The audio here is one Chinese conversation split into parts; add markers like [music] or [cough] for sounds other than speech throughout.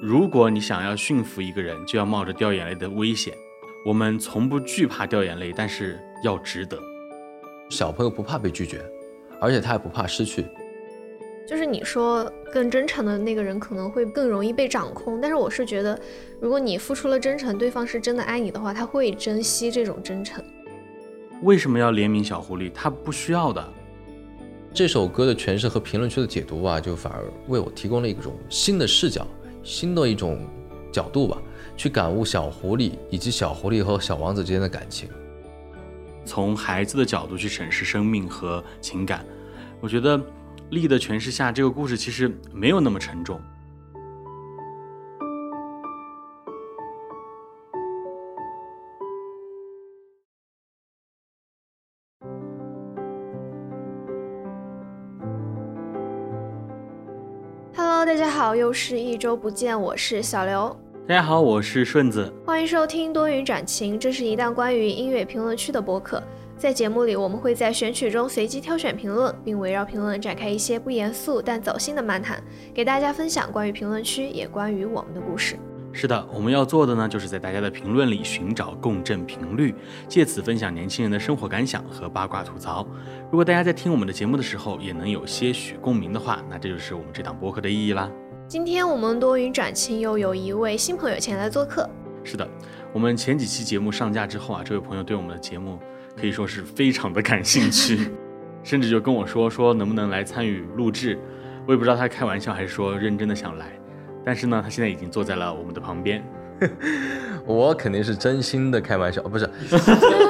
如果你想要驯服一个人，就要冒着掉眼泪的危险。我们从不惧怕掉眼泪，但是要值得。小朋友不怕被拒绝，而且他也不怕失去。就是你说更真诚的那个人可能会更容易被掌控，但是我是觉得，如果你付出了真诚，对方是真的爱你的话，他会珍惜这种真诚。为什么要怜悯小狐狸？他不需要的。这首歌的诠释和评论区的解读啊，就反而为我提供了一种新的视角，新的一种角度吧，去感悟小狐狸以及小狐狸和小王子之间的感情。从孩子的角度去审视生命和情感，我觉得。力的诠释下，这个故事其实没有那么沉重。好，又是一周不见，我是小刘。大家好，我是顺子。欢迎收听多云转晴，这是一档关于音乐评论区的播客。在节目里，我们会在选曲中随机挑选评论，并围绕评论展开一些不严肃但走心的漫谈，给大家分享关于评论区也关于我们的故事。是的，我们要做的呢，就是在大家的评论里寻找共振频率，借此分享年轻人的生活感想和八卦吐槽。如果大家在听我们的节目的时候也能有些许共鸣的话，那这就是我们这档播客的意义啦。今天我们多云转晴，又有一位新朋友前来做客。是的，我们前几期节目上架之后啊，这位朋友对我们的节目。可以说是非常的感兴趣，[laughs] 甚至就跟我说说能不能来参与录制，我也不知道他开玩笑还是说认真的想来，但是呢，他现在已经坐在了我们的旁边，[laughs] 我肯定是真心的开玩笑，不是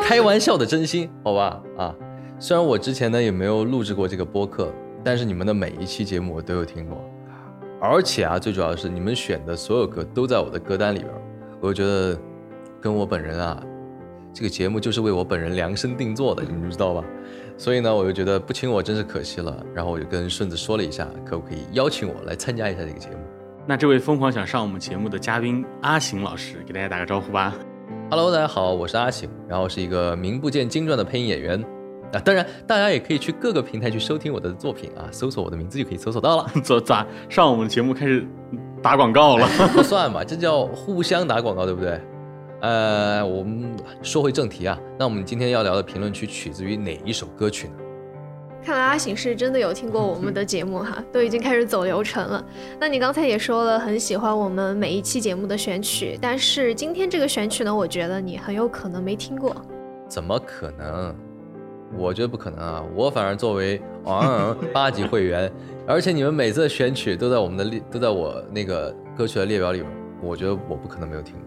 开玩笑的真心，好吧啊，虽然我之前呢也没有录制过这个播客，但是你们的每一期节目我都有听过，而且啊，最主要的是你们选的所有歌都在我的歌单里边，我觉得跟我本人啊。这个节目就是为我本人量身定做的，你们知道吧？所以呢，我就觉得不请我真是可惜了。然后我就跟顺子说了一下，可不可以邀请我来参加一下这个节目？那这位疯狂想上我们节目的嘉宾阿行老师，给大家打个招呼吧。Hello，大家好，我是阿行，然后是一个名不见经传的配音演员啊。当然，大家也可以去各个平台去收听我的作品啊，搜索我的名字就可以搜索到了。[laughs] 咋咋上我们节目开始打广告了？[laughs] 不 [laughs] 算吧，这叫互相打广告，对不对？呃，我们说回正题啊，那我们今天要聊的评论区取自于哪一首歌曲呢？看来阿醒是真的有听过我们的节目哈，都已经开始走流程了。那你刚才也说了很喜欢我们每一期节目的选曲，但是今天这个选曲呢，我觉得你很有可能没听过。怎么可能？我觉得不可能啊！我反而作为啊八级会员，而且你们每次的选曲都在我们的列，都在我那个歌曲的列表里面，我觉得我不可能没有听过。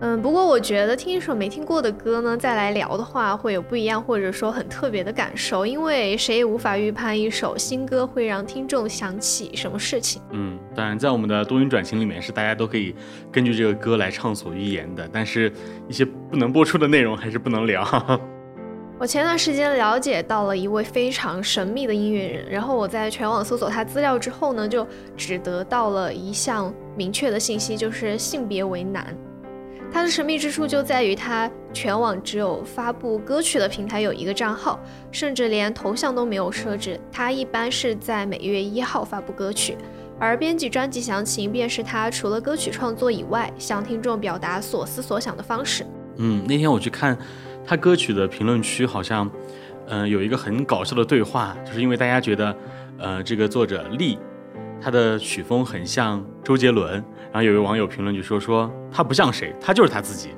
嗯，不过我觉得听一首没听过的歌呢，再来聊的话，会有不一样或者说很特别的感受，因为谁也无法预判一首新歌会让听众想起什么事情。嗯，当然，在我们的多云转晴里面，是大家都可以根据这个歌来畅所欲言的，但是一些不能播出的内容还是不能聊。我前段时间了解到了一位非常神秘的音乐人，然后我在全网搜索他资料之后呢，就只得到了一项明确的信息，就是性别为男。他的神秘之处就在于，他全网只有发布歌曲的平台有一个账号，甚至连头像都没有设置。他一般是在每月一号发布歌曲，而编辑专辑详情便是他除了歌曲创作以外，向听众表达所思所想的方式。嗯，那天我去看他歌曲的评论区，好像，嗯，有一个很搞笑的对话，就是因为大家觉得，呃，这个作者力。他的曲风很像周杰伦，然后有一位网友评论就说说他不像谁，他就是他自己。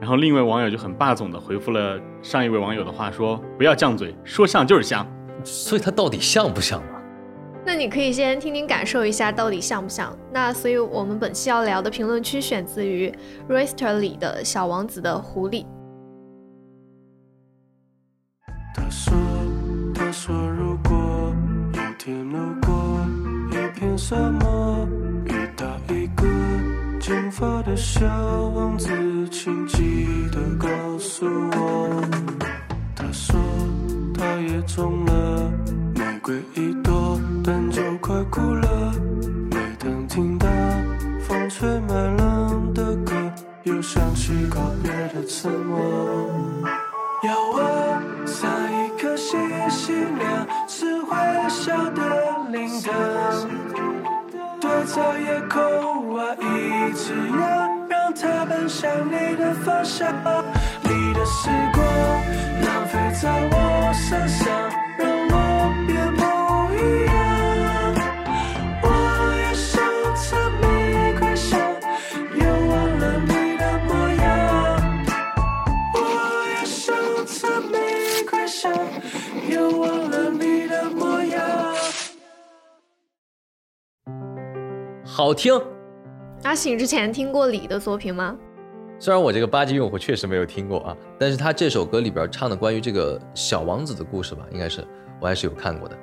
然后另一位网友就很霸总的回复了上一位网友的话，说不要犟嘴，说像就是像。所以他到底像不像嘛？那你可以先听听感受一下到底像不像。那所以我们本期要聊的评论区选自于 Royster 里的小王子的狐狸。他说他说如果有天路过一。片沙漠，遇到一个金发的小王子，请记得告诉我。他说他也种了玫瑰一朵，但就快枯了。你的方向。你的时光浪费在我身上，让我变不一样。我也想着玫瑰香，又忘了你的模样。我也想着玫瑰香，又忘了你的模样。好听。阿醒之前听过李的作品吗？虽然我这个八级用户确实没有听过啊，但是他这首歌里边唱的关于这个小王子的故事吧，应该是我还是有看过的。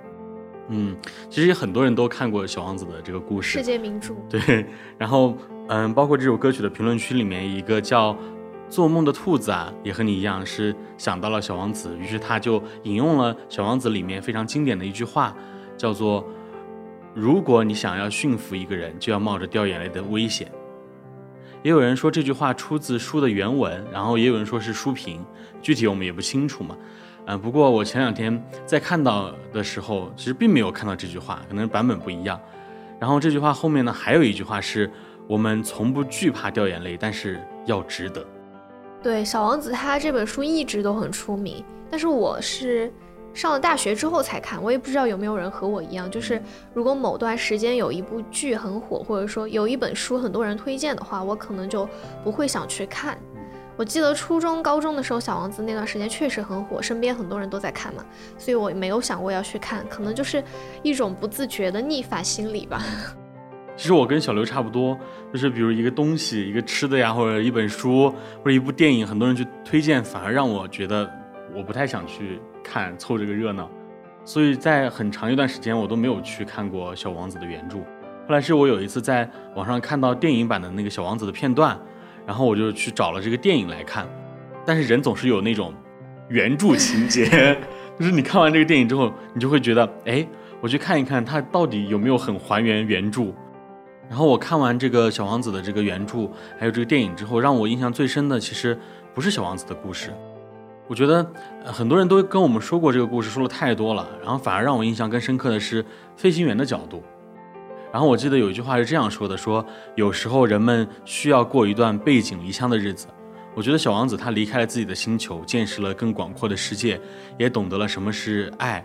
嗯，其实也很多人都看过《小王子》的这个故事世，界名著。对，[laughs] 然后嗯，包括这首歌曲的评论区里面，一个叫“做梦的兔子”啊，也和你一样是想到了小王子，于是他就引用了《小王子》里面非常经典的一句话，叫做“如果你想要驯服一个人，就要冒着掉眼泪的危险”。也有人说这句话出自书的原文，然后也有人说是书评，具体我们也不清楚嘛。嗯，不过我前两天在看到的时候，其实并没有看到这句话，可能版本不一样。然后这句话后面呢，还有一句话是我们从不惧怕掉眼泪，但是要值得。对，《小王子》他这本书一直都很出名，但是我是上了大学之后才看，我也不知道有没有人和我一样，就是如果某段时间有一部剧很火，或者说有一本书很多人推荐的话，我可能就不会想去看。我记得初中、高中的时候，《小王子》那段时间确实很火，身边很多人都在看嘛，所以我没有想过要去看，可能就是一种不自觉的逆反心理吧。[laughs] 其实我跟小刘差不多，就是比如一个东西、一个吃的呀，或者一本书，或者一部电影，很多人去推荐，反而让我觉得我不太想去看，凑这个热闹。所以在很长一段时间，我都没有去看过《小王子》的原著。后来是我有一次在网上看到电影版的那个《小王子》的片段，然后我就去找了这个电影来看。但是人总是有那种原著情节，[laughs] 就是你看完这个电影之后，你就会觉得，哎，我去看一看它到底有没有很还原原著。然后我看完这个小王子的这个原著，还有这个电影之后，让我印象最深的其实不是小王子的故事，我觉得很多人都跟我们说过这个故事，说了太多了，然后反而让我印象更深刻的是飞行员的角度。然后我记得有一句话是这样说的：说有时候人们需要过一段背井离乡的日子。我觉得小王子他离开了自己的星球，见识了更广阔的世界，也懂得了什么是爱。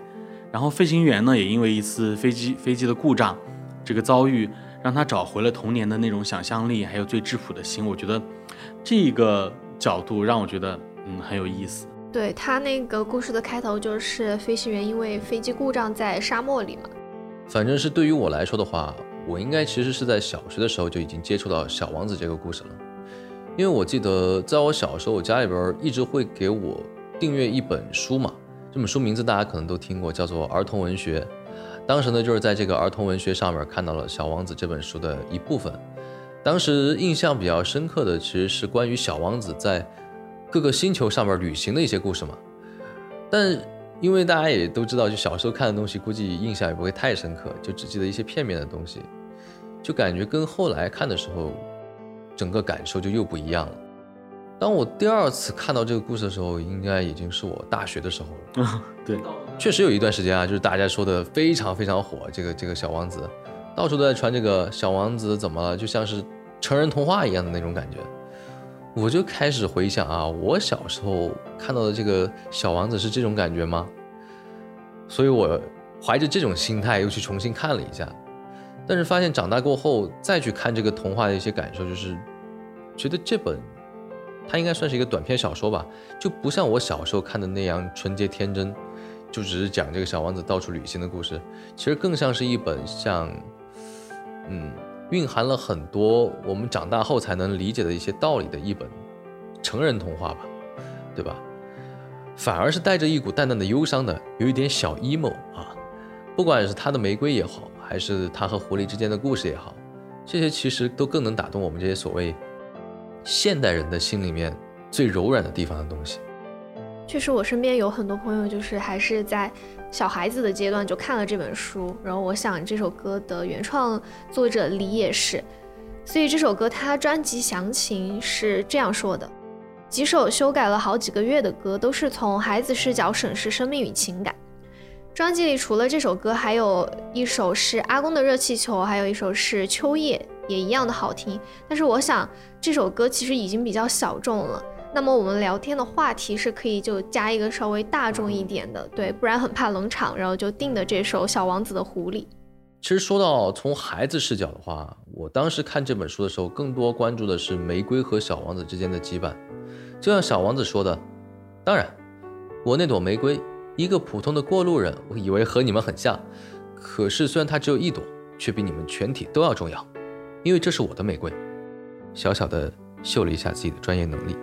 然后飞行员呢，也因为一次飞机飞机的故障，这个遭遇让他找回了童年的那种想象力，还有最质朴的心。我觉得这个角度让我觉得嗯很有意思。对他那个故事的开头就是飞行员因为飞机故障在沙漠里嘛，反正是对于我来说的话，我应该其实是在小学的时候就已经接触到《小王子》这个故事了，因为我记得在我小时候，我家里边一直会给我订阅一本书嘛，这本书名字大家可能都听过，叫做儿童文学。当时呢，就是在这个儿童文学上面看到了《小王子》这本书的一部分。当时印象比较深刻的其实是关于小王子在各个星球上面旅行的一些故事嘛。但因为大家也都知道，就小时候看的东西，估计印象也不会太深刻，就只记得一些片面的东西，就感觉跟后来看的时候，整个感受就又不一样了。当我第二次看到这个故事的时候，应该已经是我大学的时候了。对，确实有一段时间啊，就是大家说的非常非常火，这个这个小王子，到处都在传这个小王子怎么了，就像是成人童话一样的那种感觉。我就开始回想啊，我小时候看到的这个小王子是这种感觉吗？所以我怀着这种心态又去重新看了一下，但是发现长大过后再去看这个童话的一些感受，就是觉得这本它应该算是一个短篇小说吧，就不像我小时候看的那样纯洁天真，就只是讲这个小王子到处旅行的故事，其实更像是一本像，嗯，蕴含了很多我们长大后才能理解的一些道理的一本成人童话吧，对吧？反而是带着一股淡淡的忧伤的，有一点小 emo 啊。不管是他的玫瑰也好，还是他和狐狸之间的故事也好，这些其实都更能打动我们这些所谓现代人的心里面最柔软的地方的东西。确实，我身边有很多朋友，就是还是在小孩子的阶段就看了这本书，然后我想这首歌的原创作者李也是，所以这首歌它专辑详情是这样说的：几首修改了好几个月的歌，都是从孩子视角审视生命与情感。专辑里除了这首歌，还有一首是阿公的热气球，还有一首是秋叶，也一样的好听。但是我想这首歌其实已经比较小众了。那么我们聊天的话题是可以就加一个稍微大众一点的，对，不然很怕冷场，然后就定的这首《小王子的狐狸》。其实说到从孩子视角的话，我当时看这本书的时候，更多关注的是玫瑰和小王子之间的羁绊。就像小王子说的：“当然，我那朵玫瑰。”一个普通的过路人，我以为和你们很像，可是虽然它只有一朵，却比你们全体都要重要，因为这是我的玫瑰。小小的秀了一下自己的专业能力。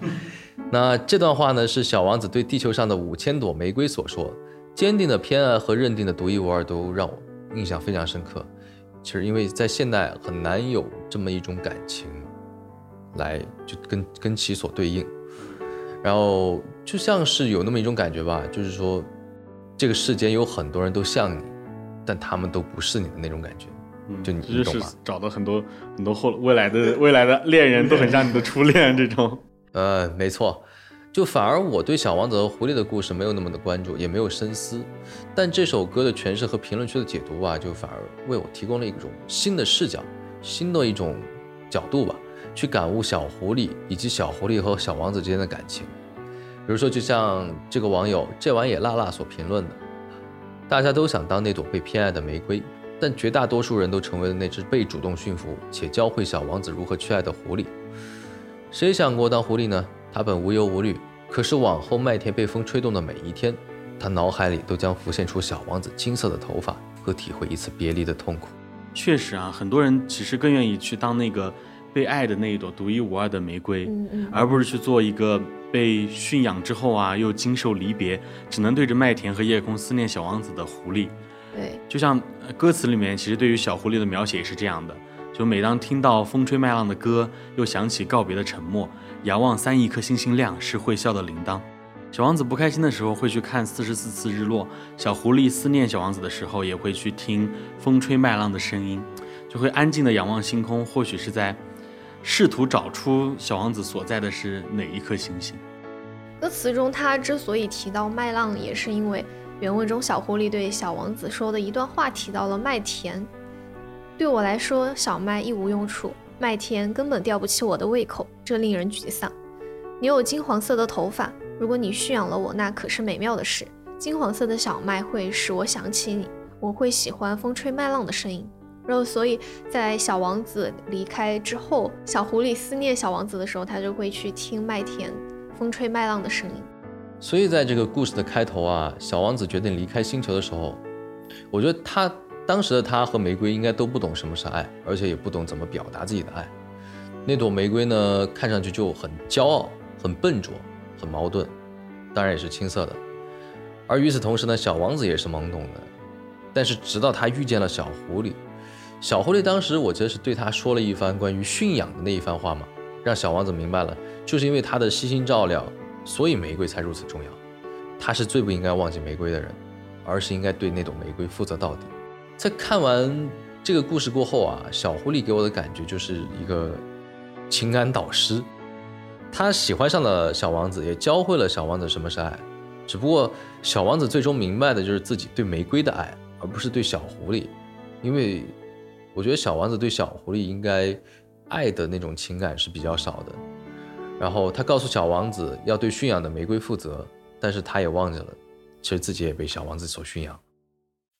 [laughs] 那这段话呢，是小王子对地球上的五千朵玫瑰所说，坚定的偏爱和认定的独一无二，都让我印象非常深刻。其实因为在现代很难有这么一种感情，来就跟跟其所对应。然后就像是有那么一种感觉吧，就是说，这个世间有很多人都像你，但他们都不是你的那种感觉。嗯，就你懂吗？找到很多很多后未来的未来的恋人都很像你的初恋这种。呃，没错，就反而我对小王子和狐狸的故事没有那么的关注，也没有深思。但这首歌的诠释和评论区的解读吧，就反而为我提供了一种新的视角，新的一种角度吧。去感悟小狐狸以及小狐狸和小王子之间的感情，比如说，就像这个网友这玩意辣辣所评论的，大家都想当那朵被偏爱的玫瑰，但绝大多数人都成为了那只被主动驯服且教会小王子如何去爱的狐狸。谁想过当狐狸呢？他本无忧无虑，可是往后麦田被风吹动的每一天，他脑海里都将浮现出小王子金色的头发和体会一次别离的痛苦。确实啊，很多人其实更愿意去当那个。被爱的那一朵独一无二的玫瑰，而不是去做一个被驯养之后啊，又经受离别，只能对着麦田和夜空思念小王子的狐狸。对，就像歌词里面，其实对于小狐狸的描写也是这样的：就每当听到风吹麦浪的歌，又想起告别的沉默，遥望三亿颗星星亮，是会笑的铃铛。小王子不开心的时候会去看四十四次日落，小狐狸思念小王子的时候也会去听风吹麦浪的声音，就会安静的仰望星空，或许是在。试图找出小王子所在的是哪一颗星星。歌词中，他之所以提到麦浪，也是因为原文中小狐狸对小王子说的一段话提到了麦田。对我来说，小麦一无用处，麦田根本吊不起我的胃口，这令人沮丧。你有金黄色的头发，如果你驯养了我，那可是美妙的事。金黄色的小麦会使我想起你，我会喜欢风吹麦浪的声音。然后，所以在小王子离开之后，小狐狸思念小王子的时候，他就会去听麦田风吹麦浪的声音。所以，在这个故事的开头啊，小王子决定离开星球的时候，我觉得他当时的他和玫瑰应该都不懂什么是爱，而且也不懂怎么表达自己的爱。那朵玫瑰呢，看上去就很骄傲、很笨拙、很矛盾，当然也是青涩的。而与此同时呢，小王子也是懵懂的。但是，直到他遇见了小狐狸。小狐狸当时，我觉得是对他说了一番关于驯养的那一番话嘛，让小王子明白了，就是因为他的悉心照料，所以玫瑰才如此重要。他是最不应该忘记玫瑰的人，而是应该对那朵玫瑰负责到底。在看完这个故事过后啊，小狐狸给我的感觉就是一个情感导师，他喜欢上了小王子，也教会了小王子什么是爱。只不过小王子最终明白的就是自己对玫瑰的爱，而不是对小狐狸，因为。我觉得小王子对小狐狸应该爱的那种情感是比较少的，然后他告诉小王子要对驯养的玫瑰负责，但是他也忘记了，其实自己也被小王子所驯养。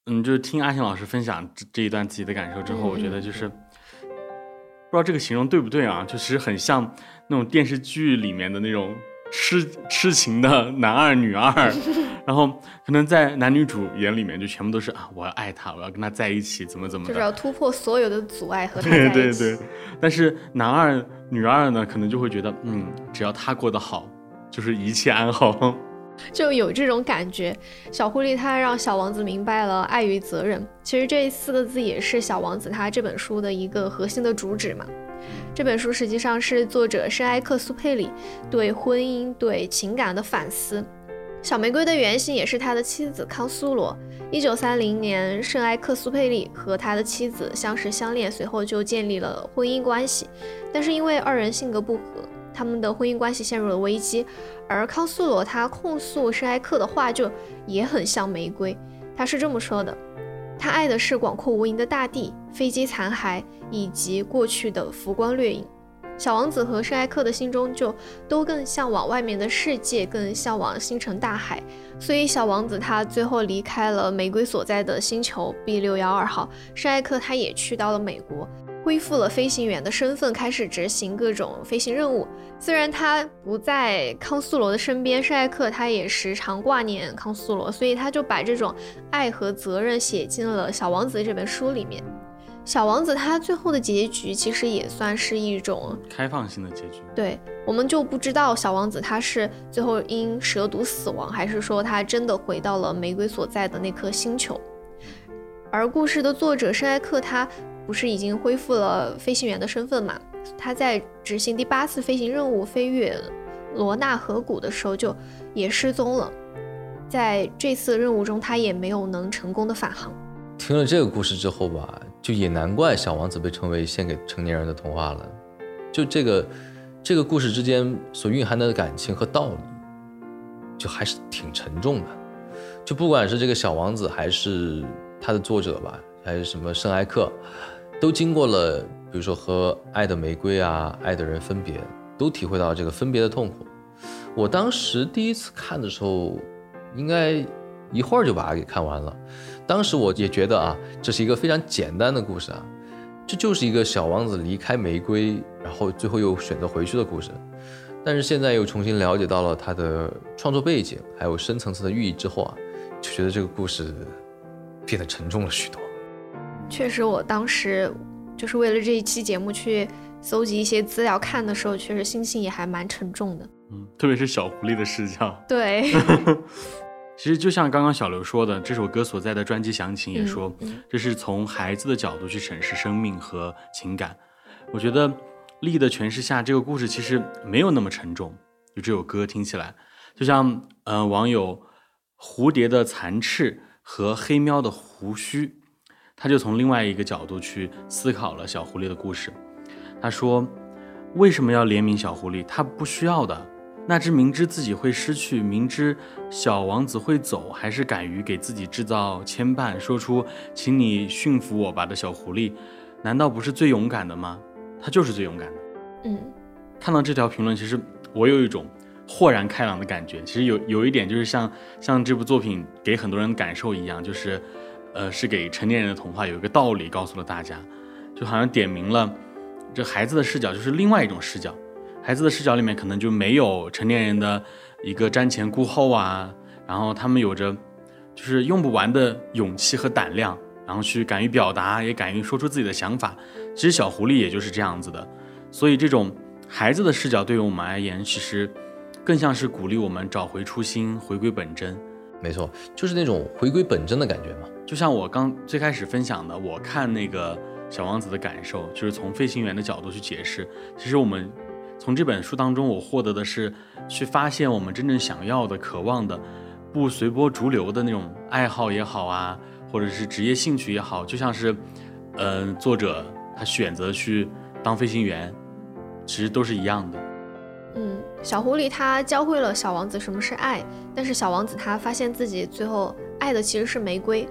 嗯，就是听阿信老师分享这这一段自己的感受之后，我觉得就是不知道这个形容对不对啊，就其实很像那种电视剧里面的那种。痴痴情的男二女二，[laughs] 然后可能在男女主眼里面就全部都是啊，我要爱他，我要跟他在一起，怎么怎么，就是要突破所有的阻碍和他在一起。[laughs] 对对对，但是男二女二呢，可能就会觉得，嗯，只要他过得好，就是一切安好，就有这种感觉。小狐狸他让小王子明白了爱与责任，其实这四个字也是小王子他这本书的一个核心的主旨嘛。这本书实际上是作者圣埃克苏佩里对婚姻、对情感的反思。小玫瑰的原型也是他的妻子康苏罗。一九三零年，圣埃克苏佩里和他的妻子相识相恋，随后就建立了婚姻关系。但是因为二人性格不合，他们的婚姻关系陷入了危机。而康苏罗他控诉圣埃克的话就也很像玫瑰。他是这么说的：他爱的是广阔无垠的大地、飞机残骸以及过去的浮光掠影。小王子和圣埃克的心中就都更向往外面的世界，更向往星辰大海。所以小王子他最后离开了玫瑰所在的星球 B 六幺二号，圣埃克他也去到了美国，恢复了飞行员的身份，开始执行各种飞行任务。虽然他不在康苏罗的身边，圣埃克他也时常挂念康苏罗，所以他就把这种爱和责任写进了《小王子》这本书里面。小王子他最后的结局其实也算是一种开放性的结局。对，我们就不知道小王子他是最后因蛇毒死亡，还是说他真的回到了玫瑰所在的那颗星球。而故事的作者圣埃克他不是已经恢复了飞行员的身份嘛？他在执行第八次飞行任务飞越罗纳河谷的时候就也失踪了，在这次任务中他也没有能成功的返航。听了这个故事之后吧，就也难怪《小王子》被称为献给成年人的童话了。就这个这个故事之间所蕴含的感情和道理，就还是挺沉重的。就不管是这个小王子，还是他的作者吧，还是什么圣埃克，都经过了，比如说和爱的玫瑰啊、爱的人分别，都体会到这个分别的痛苦。我当时第一次看的时候，应该一会儿就把它给看完了。当时我也觉得啊，这是一个非常简单的故事啊，这就是一个小王子离开玫瑰，然后最后又选择回去的故事。但是现在又重新了解到了他的创作背景，还有深层次的寓意之后啊，就觉得这个故事变得沉重了许多。确实，我当时就是为了这一期节目去搜集一些资料看的时候，确实心情也还蛮沉重的。嗯，特别是小狐狸的视角。对。[laughs] 其实就像刚刚小刘说的，这首歌所在的专辑详情也说，这是从孩子的角度去审视生命和情感。我觉得力的诠释下，这个故事其实没有那么沉重。就这首歌听起来，就像呃网友蝴蝶的残翅和黑喵的胡须，他就从另外一个角度去思考了小狐狸的故事。他说，为什么要怜悯小狐狸？他不需要的。那只明知自己会失去，明知小王子会走，还是敢于给自己制造牵绊，说出“请你驯服我吧”的小狐狸，难道不是最勇敢的吗？他就是最勇敢的。嗯，看到这条评论，其实我有一种豁然开朗的感觉。其实有有一点就是像像这部作品给很多人感受一样，就是，呃，是给成年人的童话，有一个道理告诉了大家，就好像点明了这孩子的视角就是另外一种视角。孩子的视角里面可能就没有成年人的一个瞻前顾后啊，然后他们有着就是用不完的勇气和胆量，然后去敢于表达，也敢于说出自己的想法。其实小狐狸也就是这样子的，所以这种孩子的视角对于我们而言，其实更像是鼓励我们找回初心，回归本真。没错，就是那种回归本真的感觉嘛。就像我刚最开始分享的，我看那个小王子的感受，就是从飞行员的角度去解释，其实我们。从这本书当中，我获得的是去发现我们真正想要的、渴望的，不随波逐流的那种爱好也好啊，或者是职业兴趣也好，就像是，嗯，作者他选择去当飞行员，其实都是一样的。嗯，小狐狸他教会了小王子什么是爱，但是小王子他发现自己最后爱的其实是玫瑰。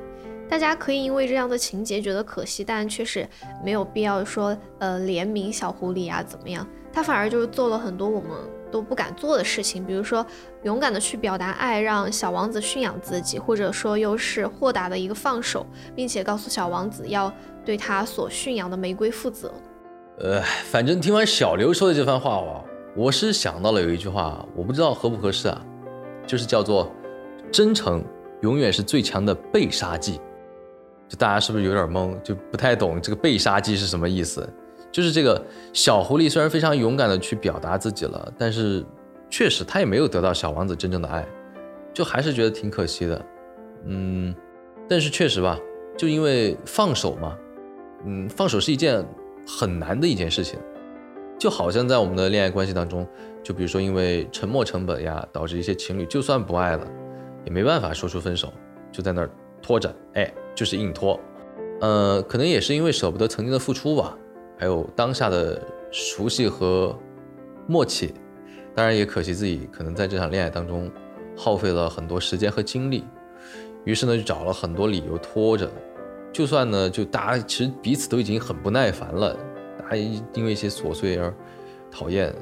大家可以因为这样的情节觉得可惜，但确实没有必要说呃怜悯小狐狸啊怎么样。他反而就是做了很多我们都不敢做的事情，比如说勇敢的去表达爱，让小王子驯养自己，或者说又是豁达的一个放手，并且告诉小王子要对他所驯养的玫瑰负责。呃，反正听完小刘说的这番话哦，我是想到了有一句话，我不知道合不合适啊，就是叫做“真诚永远是最强的被杀技”。就大家是不是有点懵，就不太懂这个被杀机是什么意思？就是这个小狐狸虽然非常勇敢的去表达自己了，但是确实他也没有得到小王子真正的爱，就还是觉得挺可惜的。嗯，但是确实吧，就因为放手嘛，嗯，放手是一件很难的一件事情，就好像在我们的恋爱关系当中，就比如说因为沉默成本呀，导致一些情侣就算不爱了，也没办法说出分手，就在那儿拖着，哎，就是硬拖。呃，可能也是因为舍不得曾经的付出吧。还有当下的熟悉和默契，当然也可惜自己可能在这场恋爱当中耗费了很多时间和精力，于是呢就找了很多理由拖着，就算呢就大家其实彼此都已经很不耐烦了，大家因为一些琐碎而讨厌，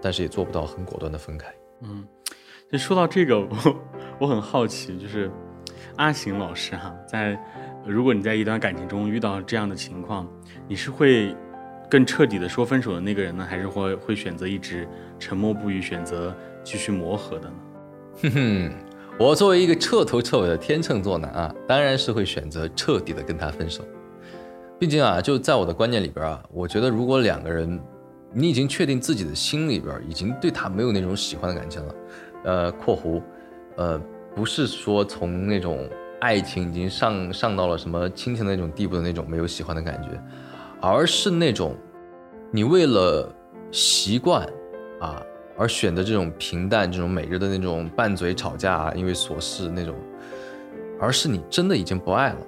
但是也做不到很果断的分开。嗯，就说到这个，我 [laughs] 我很好奇，就是阿行老师哈，在如果你在一段感情中遇到这样的情况，你是会更彻底的说分手的那个人呢，还是会会选择一直沉默不语，选择继续磨合的呢？[laughs] 哼哼，我作为一个彻头彻尾的天秤座男啊，当然是会选择彻底的跟他分手。毕竟啊，就在我的观念里边啊，我觉得如果两个人，你已经确定自己的心里边已经对他没有那种喜欢的感情了，呃（括弧），呃，不是说从那种爱情已经上上到了什么亲情的那种地步的那种没有喜欢的感觉，而是那种你为了习惯啊。而选择这种平淡、这种每日的那种拌嘴吵架啊，因为琐事那种，而是你真的已经不爱了。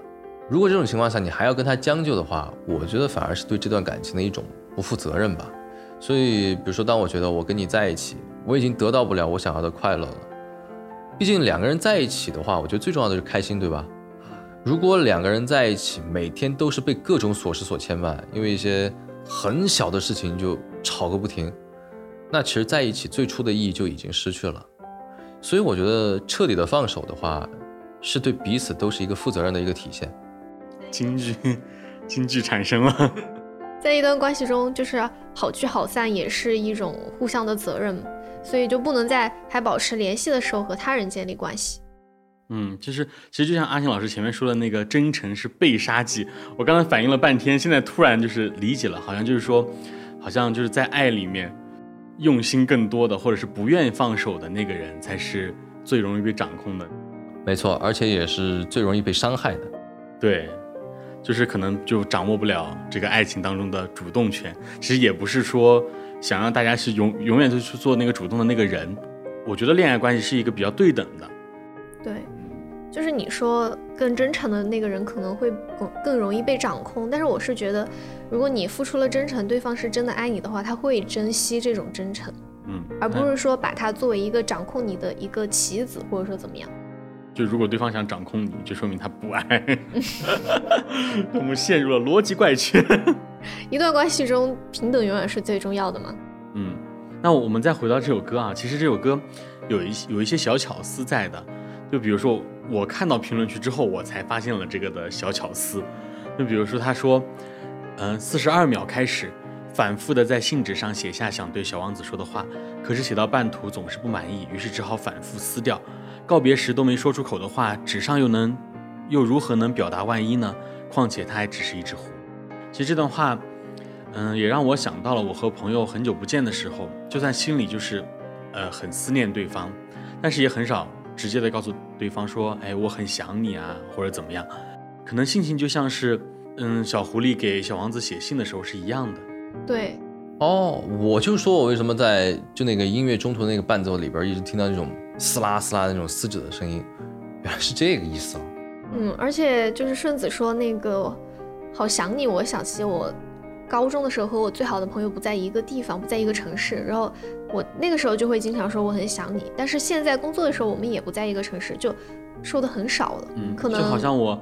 如果这种情况下你还要跟他将就的话，我觉得反而是对这段感情的一种不负责任吧。所以，比如说，当我觉得我跟你在一起，我已经得到不了我想要的快乐了。毕竟两个人在一起的话，我觉得最重要的是开心，对吧？如果两个人在一起，每天都是被各种琐事所牵绊，因为一些很小的事情就吵个不停。那其实在一起最初的意义就已经失去了，所以我觉得彻底的放手的话，是对彼此都是一个负责任的一个体现。京剧，京剧产生了。在一段关系中，就是好聚好散也是一种互相的责任，所以就不能在还保持联系的时候和他人建立关系。嗯，就是其实就像阿星老师前面说的那个真诚是被杀技，我刚才反应了半天，现在突然就是理解了，好像就是说，好像就是在爱里面。用心更多的，或者是不愿意放手的那个人，才是最容易被掌控的。没错，而且也是最容易被伤害的。对，就是可能就掌握不了这个爱情当中的主动权。其实也不是说想让大家是永永远都去做那个主动的那个人。我觉得恋爱关系是一个比较对等的。对。就是你说更真诚的那个人可能会更更容易被掌控，但是我是觉得，如果你付出了真诚，对方是真的爱你的话，他会珍惜这种真诚，嗯，而不是说把它作为一个掌控你的一个棋子，或者说怎么样。就如果对方想掌控你，就说明他不爱。[laughs] 我们陷入了逻辑怪圈。[laughs] 一段关系中，平等永远是最重要的嘛？嗯，那我们再回到这首歌啊，其实这首歌有一有一些小巧思在的，就比如说。我看到评论区之后，我才发现了这个的小巧思。就比如说，他说，嗯，四十二秒开始，反复的在信纸上写下想对小王子说的话，可是写到半途总是不满意，于是只好反复撕掉。告别时都没说出口的话，纸上又能，又如何能表达万一呢？况且他还只是一只狐。其实这段话，嗯，也让我想到了我和朋友很久不见的时候，就算心里就是，呃，很思念对方，但是也很少。直接的告诉对方说：“哎，我很想你啊，或者怎么样？可能心情就像是，嗯，小狐狸给小王子写信的时候是一样的。”对，哦，我就说我为什么在就那个音乐中途那个伴奏里边一直听到那种撕拉撕拉的那种撕纸的声音，原来是这个意思哦。嗯，而且就是顺子说那个好想你，我想起我。高中的时候和我最好的朋友不在一个地方，不在一个城市，然后我那个时候就会经常说我很想你。但是现在工作的时候，我们也不在一个城市，就说的很少了。嗯，可能就好像我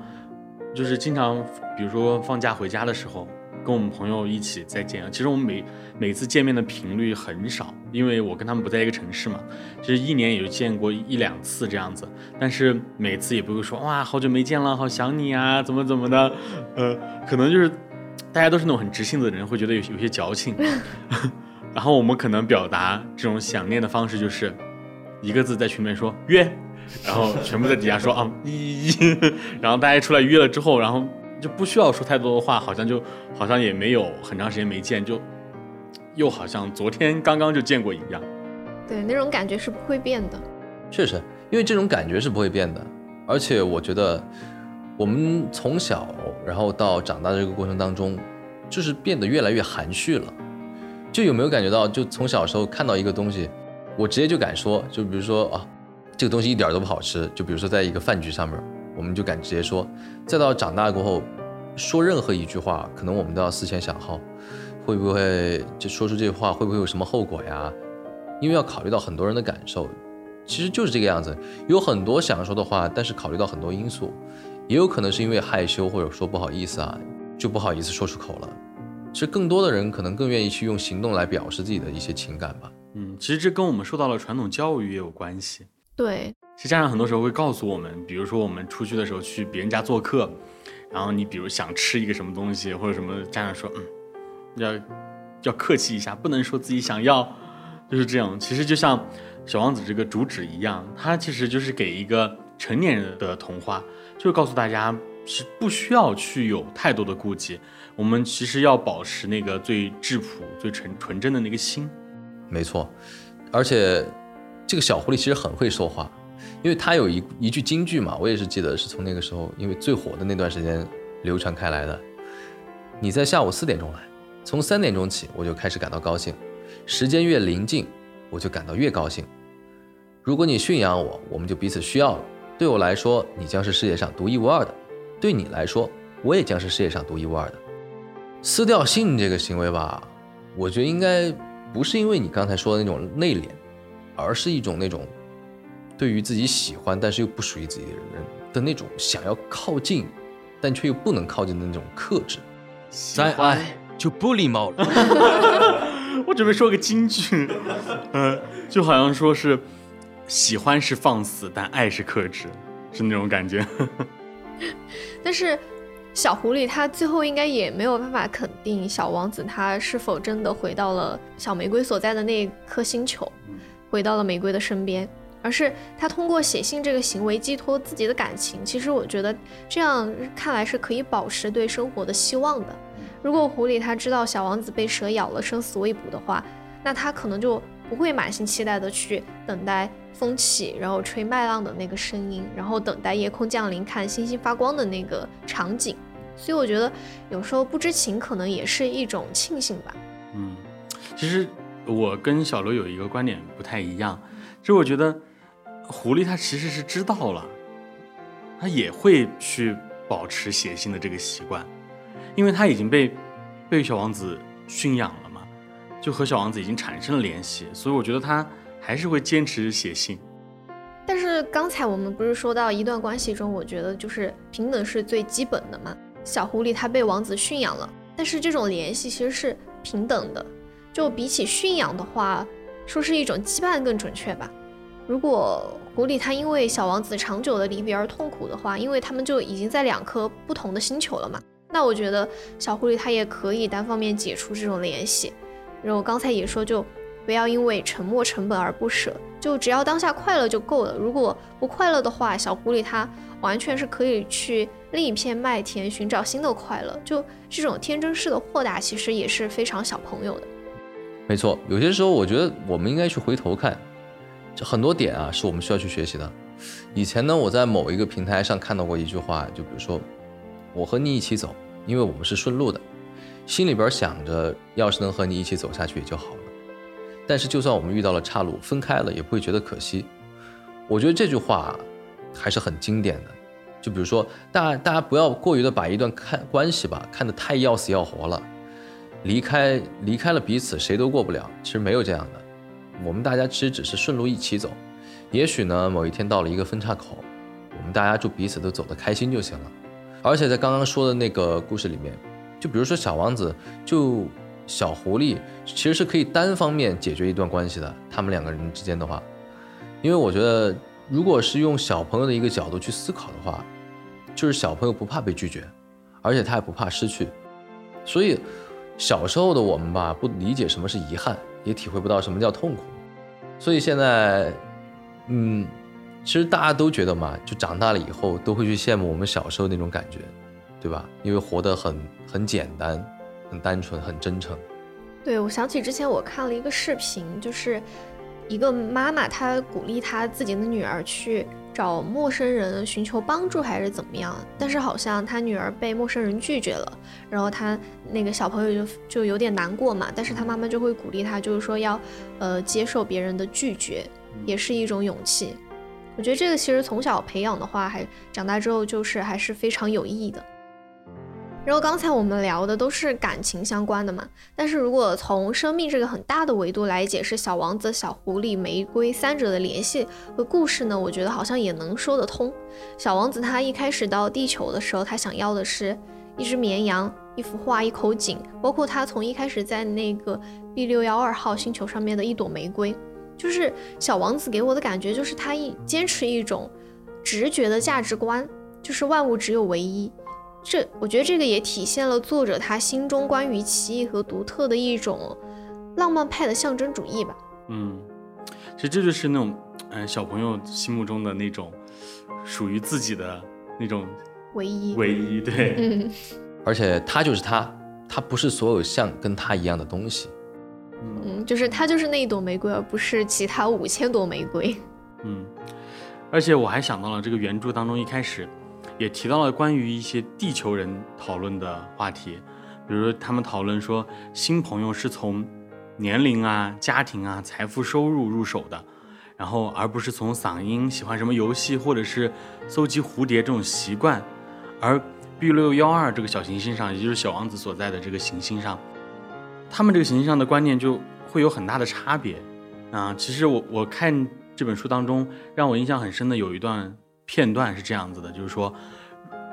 就是经常，比如说放假回家的时候，跟我们朋友一起再见啊。其实我们每每次见面的频率很少，因为我跟他们不在一个城市嘛。其实一年也就见过一两次这样子，但是每次也不会说哇好久没见了，好想你啊，怎么怎么的。呃，可能就是。大家都是那种很直性子的人，会觉得有有些矫情。[laughs] 然后我们可能表达这种想念的方式，就是一个字在群里面说约，然后全部在底下说啊一一，然后大家出来约了之后，然后就不需要说太多的话，好像就好像也没有很长时间没见，就又好像昨天刚刚就见过一样。对，那种感觉是不会变的。确实，因为这种感觉是不会变的，而且我觉得。我们从小，然后到长大的这个过程当中，就是变得越来越含蓄了。就有没有感觉到，就从小时候看到一个东西，我直接就敢说，就比如说啊，这个东西一点都不好吃。就比如说在一个饭局上面，我们就敢直接说。再到长大过后，说任何一句话，可能我们都要思前想后，会不会就说出这句话，会不会有什么后果呀？因为要考虑到很多人的感受。其实就是这个样子，有很多想说的话，但是考虑到很多因素，也有可能是因为害羞或者说不好意思啊，就不好意思说出口了。其实更多的人可能更愿意去用行动来表示自己的一些情感吧。嗯，其实这跟我们受到了传统教育也有关系。对，其实家长很多时候会告诉我们，比如说我们出去的时候去别人家做客，然后你比如想吃一个什么东西或者什么，家长说嗯，要要客气一下，不能说自己想要，就是这样。其实就像小王子这个主旨一样，它其实就是给一个成年人的童话，就是告诉大家是不需要去有太多的顾忌，我们其实要保持那个最质朴、最纯纯真的那个心。没错，而且这个小狐狸其实很会说话，因为他有一一句金句嘛，我也是记得是从那个时候，因为最火的那段时间流传开来的。你在下午四点钟来，从三点钟起我就开始感到高兴，时间越临近，我就感到越高兴。如果你驯养我，我们就彼此需要了。对我来说，你将是世界上独一无二的；对你来说，我也将是世界上独一无二的。撕掉信这个行为吧，我觉得应该不是因为你刚才说的那种内敛，而是一种那种对于自己喜欢但是又不属于自己的人的那种想要靠近，但却又不能靠近的那种克制。再爱就不礼貌了。[laughs] 我准备说个金句，呃，就好像说是喜欢是放肆，但爱是克制，是那种感觉。[laughs] 但是小狐狸它最后应该也没有办法肯定小王子他是否真的回到了小玫瑰所在的那颗星球，回到了玫瑰的身边，而是他通过写信这个行为寄托自己的感情。其实我觉得这样看来是可以保持对生活的希望的。如果狐狸他知道小王子被蛇咬了，生死未卜的话，那他可能就不会满心期待的去等待风起，然后吹麦浪的那个声音，然后等待夜空降临，看星星发光的那个场景。所以我觉得有时候不知情可能也是一种庆幸吧。嗯，其实我跟小罗有一个观点不太一样，就是我觉得狐狸它其实是知道了，它也会去保持写信的这个习惯，因为它已经被被小王子驯养了嘛，就和小王子已经产生了联系，所以我觉得它还是会坚持写信。但是刚才我们不是说到一段关系中，我觉得就是平等是最基本的嘛。小狐狸它被王子驯养了，但是这种联系其实是平等的，就比起驯养的话，说是一种羁绊更准确吧。如果狐狸它因为小王子长久的离别而痛苦的话，因为他们就已经在两颗不同的星球了嘛，那我觉得小狐狸它也可以单方面解除这种联系。然后刚才也说，就不要因为沉没成本而不舍，就只要当下快乐就够了。如果不快乐的话，小狐狸它完全是可以去另一片麦田寻找新的快乐。就这种天真式的豁达，其实也是非常小朋友的。没错，有些时候我觉得我们应该去回头看，这很多点啊是我们需要去学习的。以前呢，我在某一个平台上看到过一句话，就比如说，我和你一起走，因为我们是顺路的，心里边想着要是能和你一起走下去也就好了。但是就算我们遇到了岔路，分开了也不会觉得可惜。我觉得这句话还是很经典的。就比如说，大大家不要过于的把一段看关系吧看得太要死要活了，离开离开了彼此谁都过不了。其实没有这样的，我们大家其实只是顺路一起走。也许呢，某一天到了一个分岔口，我们大家就彼此都走得开心就行了。而且在刚刚说的那个故事里面，就比如说小王子，就小狐狸，其实是可以单方面解决一段关系的。他们两个人之间的话，因为我觉得，如果是用小朋友的一个角度去思考的话，就是小朋友不怕被拒绝，而且他也不怕失去。所以小时候的我们吧，不理解什么是遗憾，也体会不到什么叫痛苦。所以现在，嗯，其实大家都觉得嘛，就长大了以后都会去羡慕我们小时候那种感觉，对吧？因为活得很很简单、很单纯、很真诚。对，我想起之前我看了一个视频，就是一个妈妈她鼓励她自己的女儿去找陌生人寻求帮助，还是怎么样？但是好像他女儿被陌生人拒绝了，然后他那个小朋友就就有点难过嘛。但是他妈妈就会鼓励他，就是说要呃接受别人的拒绝，也是一种勇气。我觉得这个其实从小培养的话，还长大之后就是还是非常有意义的。然后刚才我们聊的都是感情相关的嘛，但是如果从生命这个很大的维度来解释小王子、小狐狸、玫瑰三者的联系和故事呢，我觉得好像也能说得通。小王子他一开始到地球的时候，他想要的是一只绵羊、一幅画、一口井，包括他从一开始在那个 B 六幺二号星球上面的一朵玫瑰，就是小王子给我的感觉就是他一坚持一种直觉的价值观，就是万物只有唯一。这我觉得这个也体现了作者他心中关于奇异和独特的一种浪漫派的象征主义吧。嗯，其实这就是那种，嗯、小朋友心目中的那种属于自己的那种唯一，唯一，对，嗯，而且他就是他，他不是所有像跟他一样的东西。嗯，就是他就是那一朵玫瑰，而不是其他五千朵玫瑰。嗯，而且我还想到了这个原著当中一开始也提到了关于一些地球人讨论的话题，比如他们讨论说新朋友是从年龄啊、家庭啊、财富、收入入手的，然后而不是从嗓音、喜欢什么游戏或者是搜集蝴蝶这种习惯，而 B 六幺二这个小行星上，也就是小王子所在的这个行星上，他们这个行星上的观念就会有很大的差别啊。其实我我看这本书当中，让我印象很深的有一段片段是这样子的，就是说，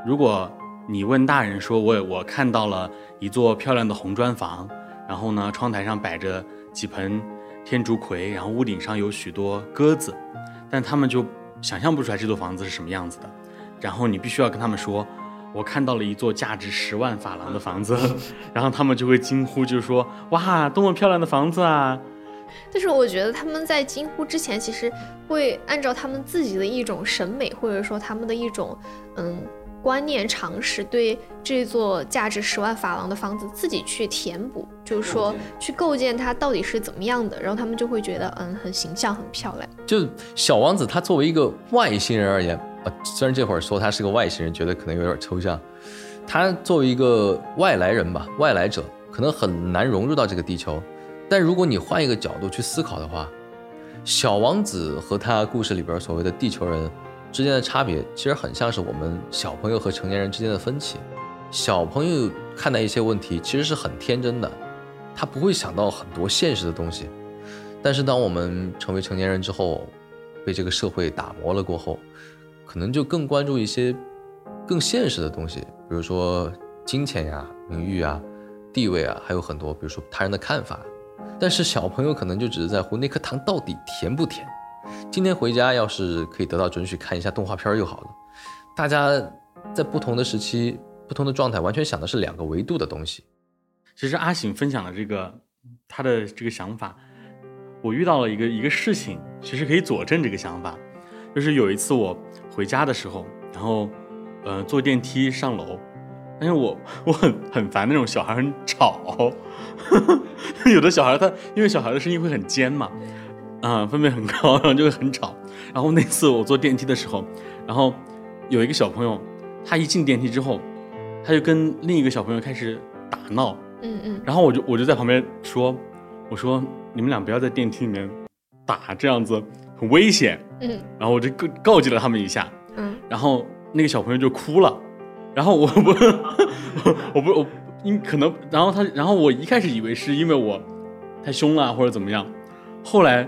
如果你问大人说我我看到了一座漂亮的红砖房，然后呢窗台上摆着几盆天竺葵，然后屋顶上有许多鸽子，但他们就想象不出来这座房子是什么样子的。然后你必须要跟他们说，我看到了一座价值十万法郎的房子，[laughs] 然后他们就会惊呼，就是说，哇，多么漂亮的房子啊！但是我觉得他们在惊呼之前，其实会按照他们自己的一种审美，或者说他们的一种嗯观念常识，对这座价值十万法郎的房子自己去填补，就是说去构建它到底是怎么样的，然后他们就会觉得嗯很形象、很漂亮。就小王子他作为一个外星人而言，啊，虽然这会儿说他是个外星人，觉得可能有点抽象，他作为一个外来人吧，外来者，可能很难融入到这个地球。但如果你换一个角度去思考的话，小王子和他故事里边所谓的地球人之间的差别，其实很像是我们小朋友和成年人之间的分歧。小朋友看待一些问题其实是很天真的，他不会想到很多现实的东西。但是当我们成为成年人之后，被这个社会打磨了过后，可能就更关注一些更现实的东西，比如说金钱呀、名誉啊、地位啊，还有很多，比如说他人的看法。但是小朋友可能就只是在乎那颗糖到底甜不甜。今天回家要是可以得到准许看一下动画片就好了。大家在不同的时期、不同的状态，完全想的是两个维度的东西。其实阿醒分享的这个他的这个想法，我遇到了一个一个事情，其实可以佐证这个想法。就是有一次我回家的时候，然后呃坐电梯上楼，但是我我很很烦那种小孩很吵，[laughs] 有的小孩他因为小孩的声音会很尖嘛，啊、分贝很高，然后就会很吵。然后那次我坐电梯的时候，然后有一个小朋友，他一进电梯之后，他就跟另一个小朋友开始打闹，嗯嗯，然后我就我就在旁边说，我说你们俩不要在电梯里面打，这样子很危险。嗯然后我就告告诫了他们一下，嗯然后那个小朋友就哭了，然后我不我不我因可能，然后他然后我一开始以为是因为我太凶了或者怎么样，后来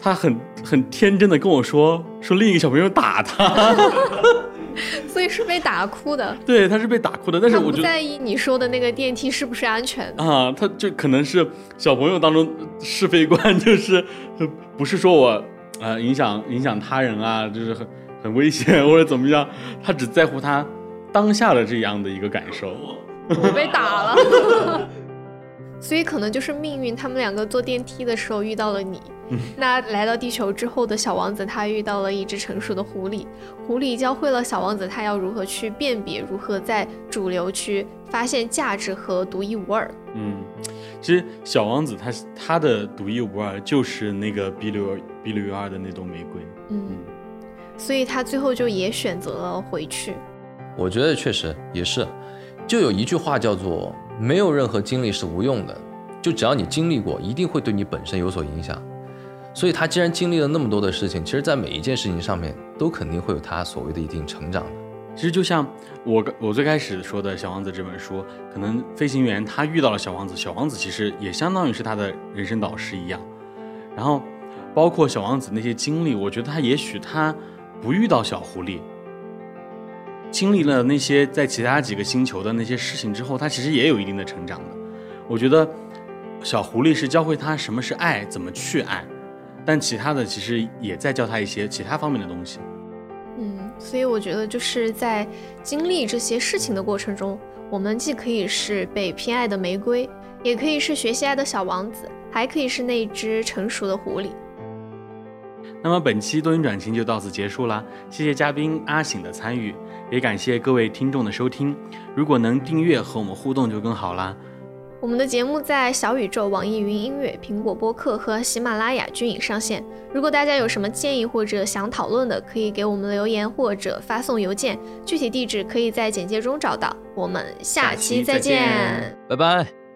他很很天真的跟我说说另一个小朋友打他，[laughs] 所以是被打哭的。对，他是被打哭的，但是我不在意你说的那个电梯是不是安全的。啊，他就可能是小朋友当中是非观，就是呃不是说我呃影响影响他人啊，就是很很危险或者怎么样，他只在乎他当下的这样的一个感受。我被打了。[laughs] 所以可能就是命运，他们两个坐电梯的时候遇到了你。那来到地球之后的小王子，他遇到了一只成熟的狐狸，狐狸教会了小王子他要如何去辨别，如何在主流区发现价值和独一无二。嗯，其实小王子他他的独一无二就是那个 B 六 B 六二的那朵玫瑰。嗯，所以他最后就也选择了回去。我觉得确实也是，就有一句话叫做“没有任何经历是无用的”，就只要你经历过，一定会对你本身有所影响。所以他既然经历了那么多的事情，其实在每一件事情上面都肯定会有他所谓的一定成长的。其实就像我我最开始说的《小王子》这本书，可能飞行员他遇到了小王子，小王子其实也相当于是他的人生导师一样。然后，包括小王子那些经历，我觉得他也许他不遇到小狐狸，经历了那些在其他几个星球的那些事情之后，他其实也有一定的成长的。我觉得小狐狸是教会他什么是爱，怎么去爱，但其他的其实也在教他一些其他方面的东西。嗯，所以我觉得就是在经历这些事情的过程中，我们既可以是被偏爱的玫瑰，也可以是学习爱的小王子，还可以是那只成熟的狐狸。那么本期多云转晴就到此结束啦，谢谢嘉宾阿醒的参与，也感谢各位听众的收听。如果能订阅和我们互动就更好啦。我们的节目在小宇宙、网易云音乐、苹果播客和喜马拉雅均已上线。如果大家有什么建议或者想讨论的，可以给我们留言或者发送邮件，具体地址可以在简介中找到。我们下期再见，拜拜。